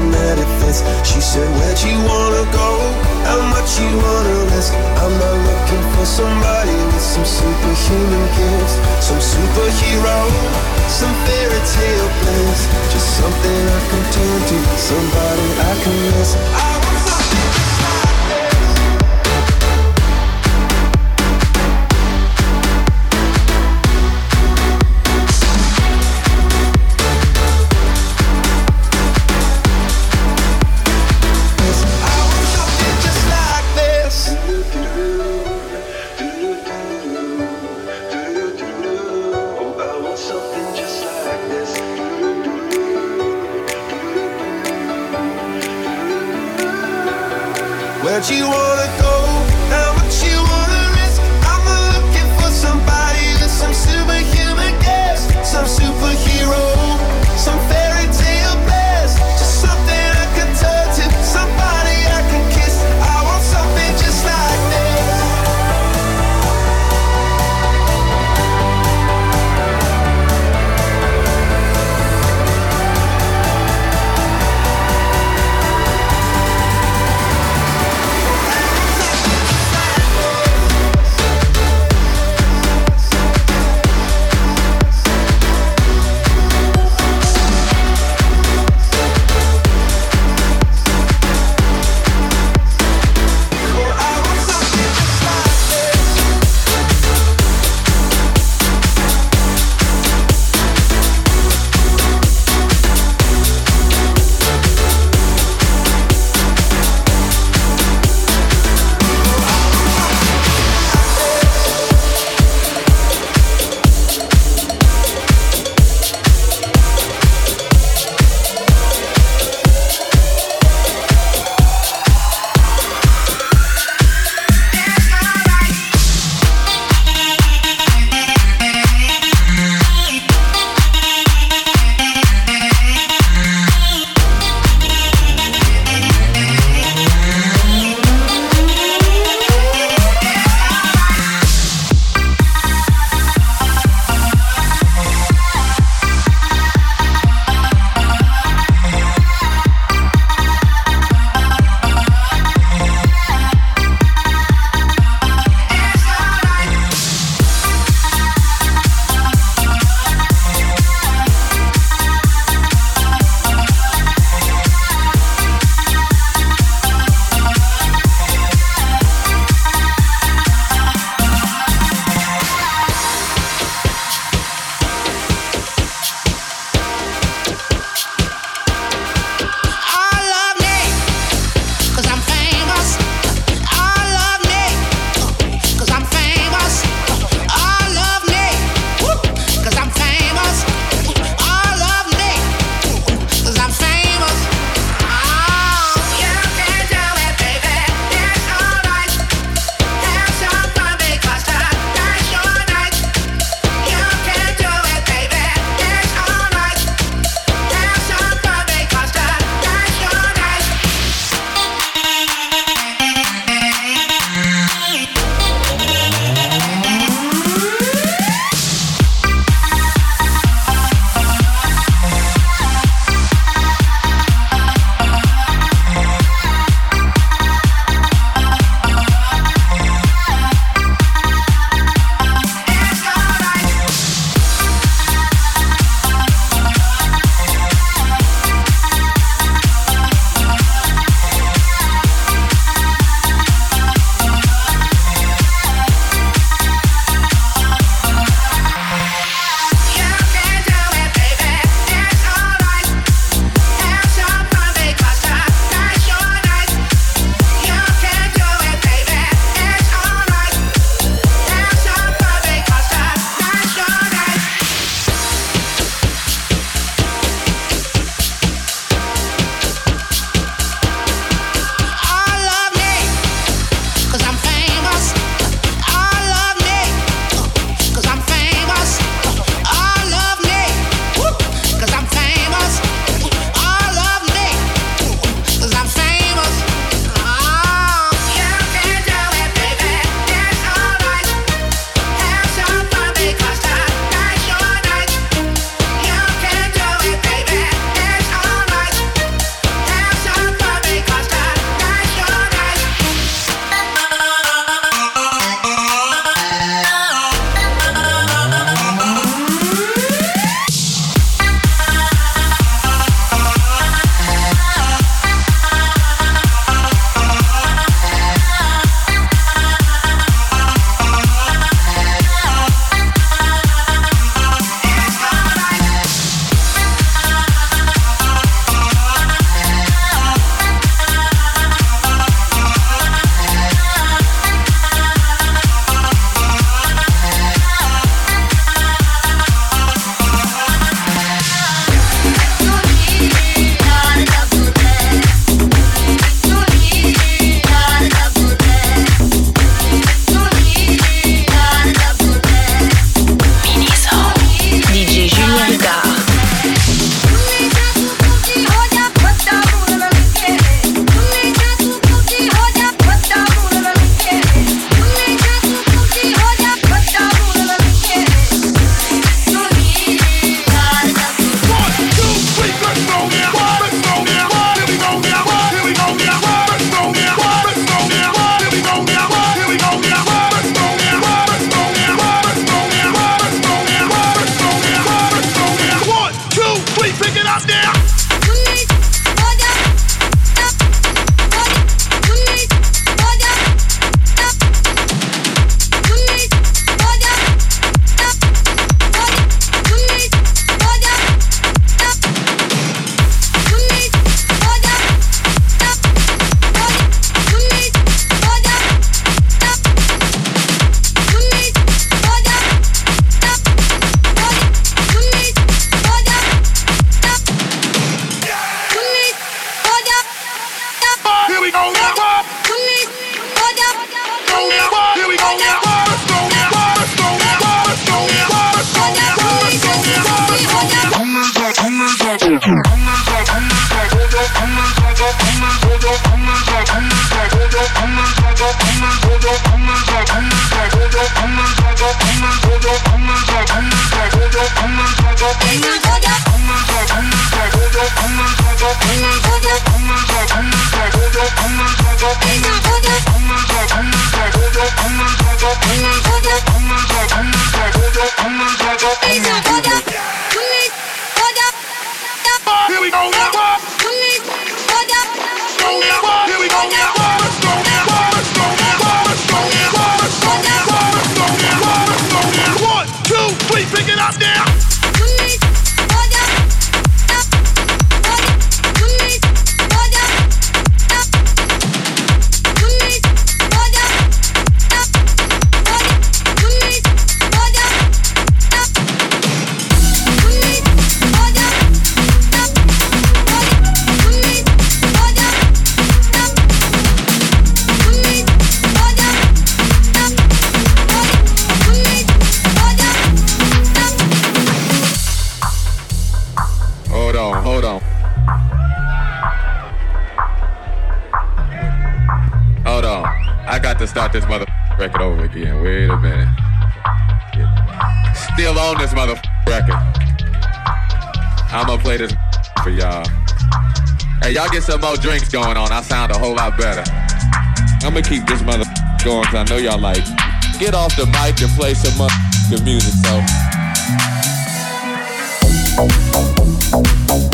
that it fits. She said, Where'd you wanna go? How much you wanna risk? I'm not looking for somebody with some superhuman gifts, some superhero, some fairy tale bliss. Just something I can turn to, somebody I can miss. I some more drinks going on, I sound a whole lot better. I'm gonna keep this mother going because I know y'all like get off the mic and play some mother music. So.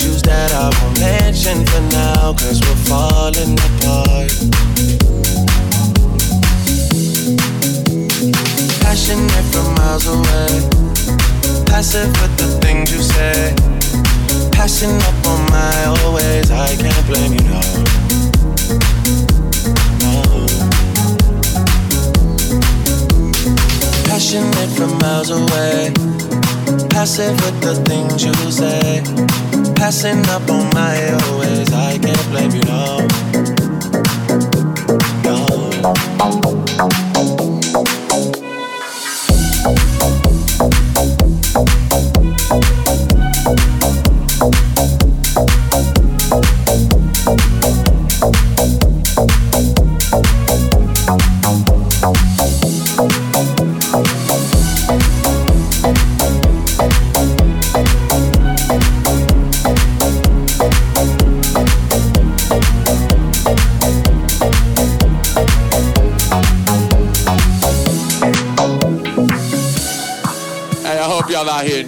Issues that I won't mention for now, cause we're falling apart. passionate from miles away. Passive with the things you say. Passing up on my always, I can't blame you, no. No. Passionate from miles away. Passive with the things you say. Passing up on my always, I can't blame you, no.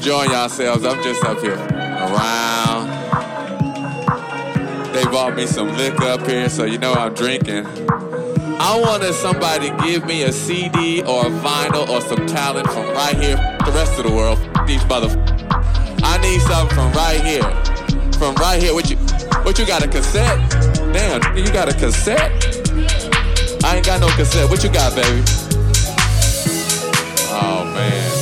Enjoying yourselves. I'm just up here around. They bought me some liquor up here, so you know I'm drinking. I wanted somebody to give me a CD or a vinyl or some talent from right here, the rest of the world. These mother. I need something from right here, from right here. What you, what you got a cassette? Damn, you got a cassette? I ain't got no cassette. What you got, baby? Oh man.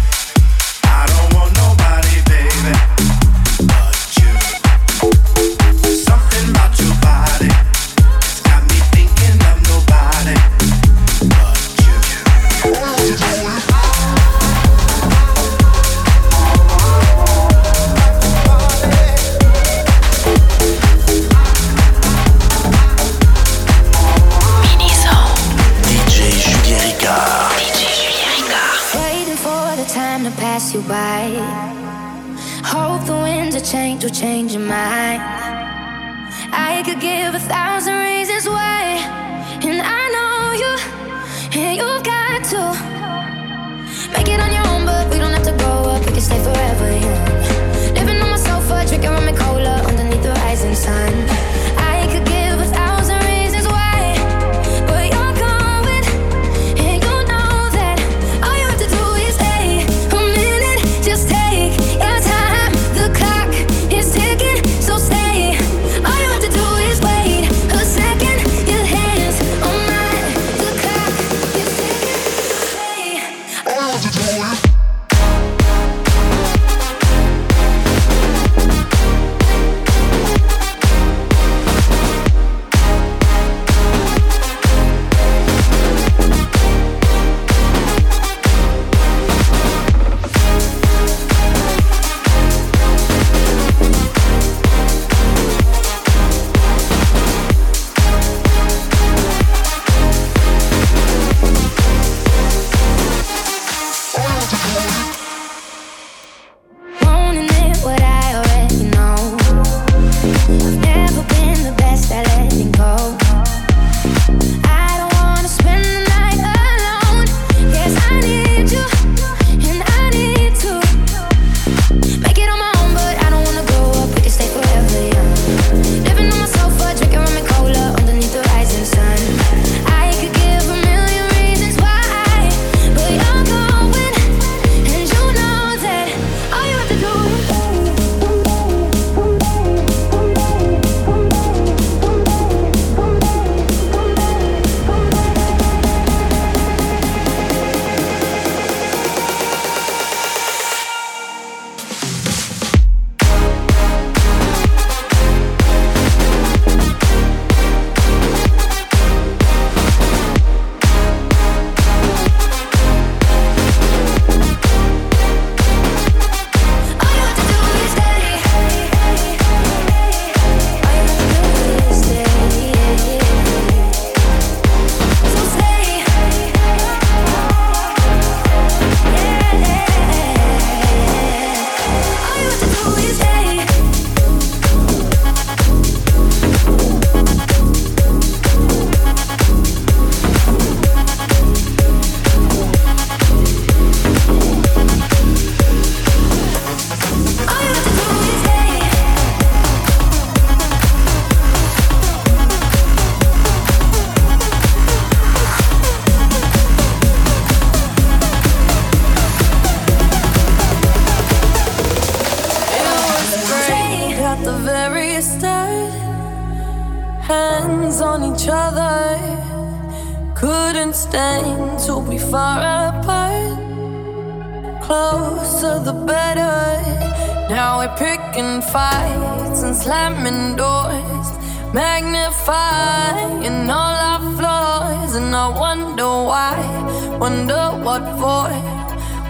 denying all our flaws, and I wonder why, wonder what for,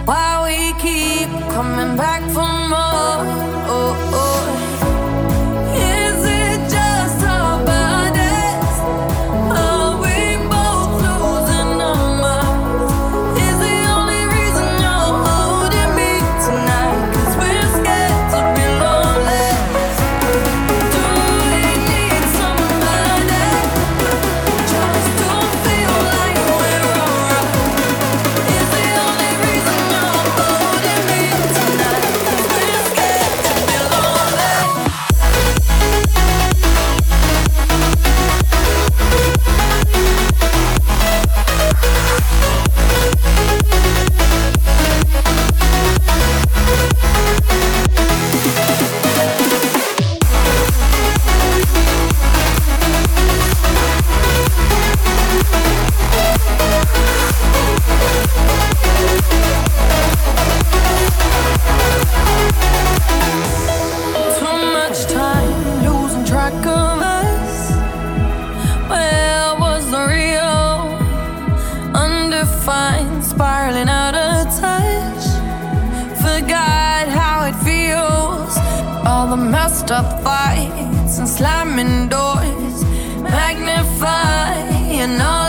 why we keep coming back for more. Oh, oh. all the messed up fights and slamming doors, magnifying all.